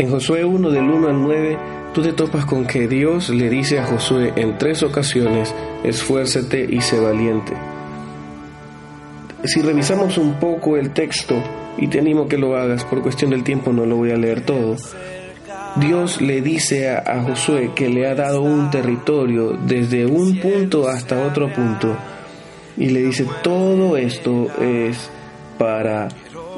En Josué 1 del 1 al 9, tú te topas con que Dios le dice a Josué en tres ocasiones, esfuérzate y sé valiente. Si revisamos un poco el texto, y te animo que lo hagas, por cuestión del tiempo no lo voy a leer todo, Dios le dice a, a Josué que le ha dado un territorio desde un punto hasta otro punto, y le dice, todo esto es para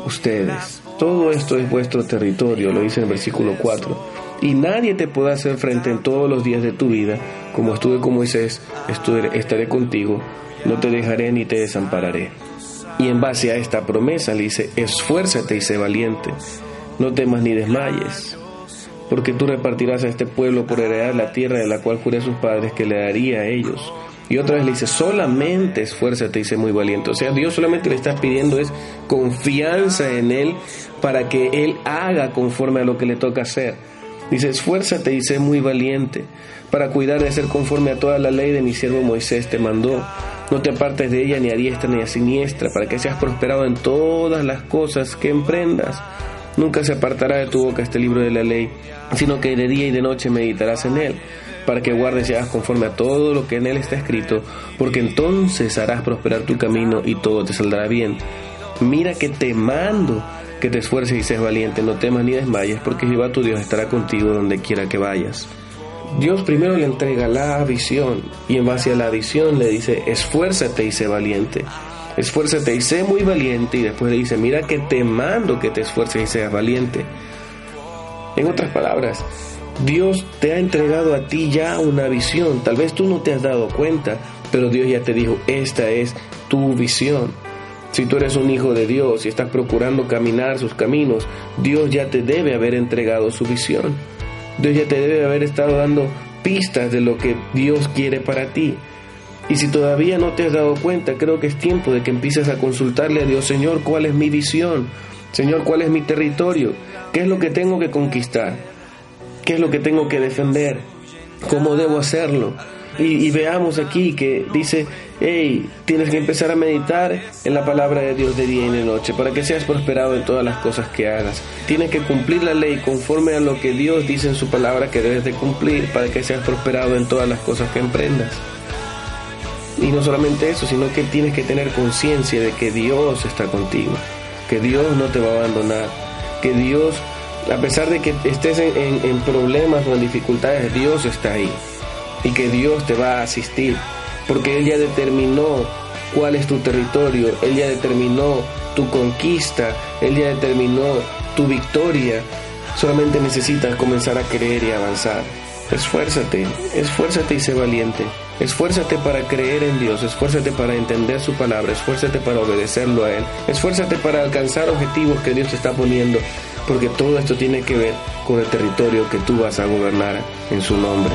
ustedes. Todo esto es vuestro territorio, lo dice en el versículo 4. Y nadie te podrá hacer frente en todos los días de tu vida. Como estuve con Moisés, estuve, estaré contigo, no te dejaré ni te desampararé. Y en base a esta promesa le dice, esfuérzate y sé valiente, no temas ni desmayes, porque tú repartirás a este pueblo por heredar la tierra de la cual juré a sus padres que le daría a ellos. Y otra vez le dice, solamente esfuérzate y sé muy valiente. O sea, Dios solamente le está pidiendo es confianza en Él para que Él haga conforme a lo que le toca hacer. Dice, esfuérzate y sé muy valiente para cuidar de ser conforme a toda la ley de mi siervo Moisés te mandó. No te apartes de ella ni a diestra ni a siniestra, para que seas prosperado en todas las cosas que emprendas. Nunca se apartará de tu boca este libro de la ley, sino que de día y de noche meditarás en él para que guardes y hagas conforme a todo lo que en él está escrito, porque entonces harás prosperar tu camino y todo te saldrá bien. Mira que te mando que te esfuerces y seas valiente, no temas ni desmayes, porque Jehová tu Dios estará contigo donde quiera que vayas. Dios primero le entrega la visión y en base a la visión le dice, esfuérzate y sé valiente. Esfuérzate y sé muy valiente y después le dice, mira que te mando que te esfuerces y seas valiente. En otras palabras, Dios te ha entregado a ti ya una visión. Tal vez tú no te has dado cuenta, pero Dios ya te dijo, esta es tu visión. Si tú eres un hijo de Dios y estás procurando caminar sus caminos, Dios ya te debe haber entregado su visión. Dios ya te debe haber estado dando pistas de lo que Dios quiere para ti. Y si todavía no te has dado cuenta, creo que es tiempo de que empieces a consultarle a Dios, Señor, ¿cuál es mi visión? Señor, ¿cuál es mi territorio? ¿Qué es lo que tengo que conquistar? ¿Qué es lo que tengo que defender? ¿Cómo debo hacerlo? Y, veamos aquí que dice, hey, tienes que empezar a meditar en la palabra de Dios de día y de noche para que seas prosperado en todas las cosas que hagas. Tienes que cumplir la ley conforme a lo que Dios dice en su palabra que debes de cumplir para que seas prosperado en todas las cosas que emprendas. Y no solamente eso, sino que tienes que tener conciencia de que Dios está contigo, que Dios no te va a abandonar, que Dios, a pesar de que estés en, problemas o en dificultades, Dios está ahí y que Dios te va a asistir, porque Él ya determinó cuál es tu territorio, Él ya determinó tu conquista, Él ya determinó tu victoria. Solamente necesitas comenzar a creer y avanzar. Esfuérzate, esfuérzate y sé valiente. Esfuérzate para creer en Dios, esfuérzate para entender su palabra, esfuérzate para obedecerlo a Él, esfuérzate para alcanzar objetivos que Dios te está poniendo, porque todo esto tiene que ver con el territorio que tú vas a gobernar en su nombre.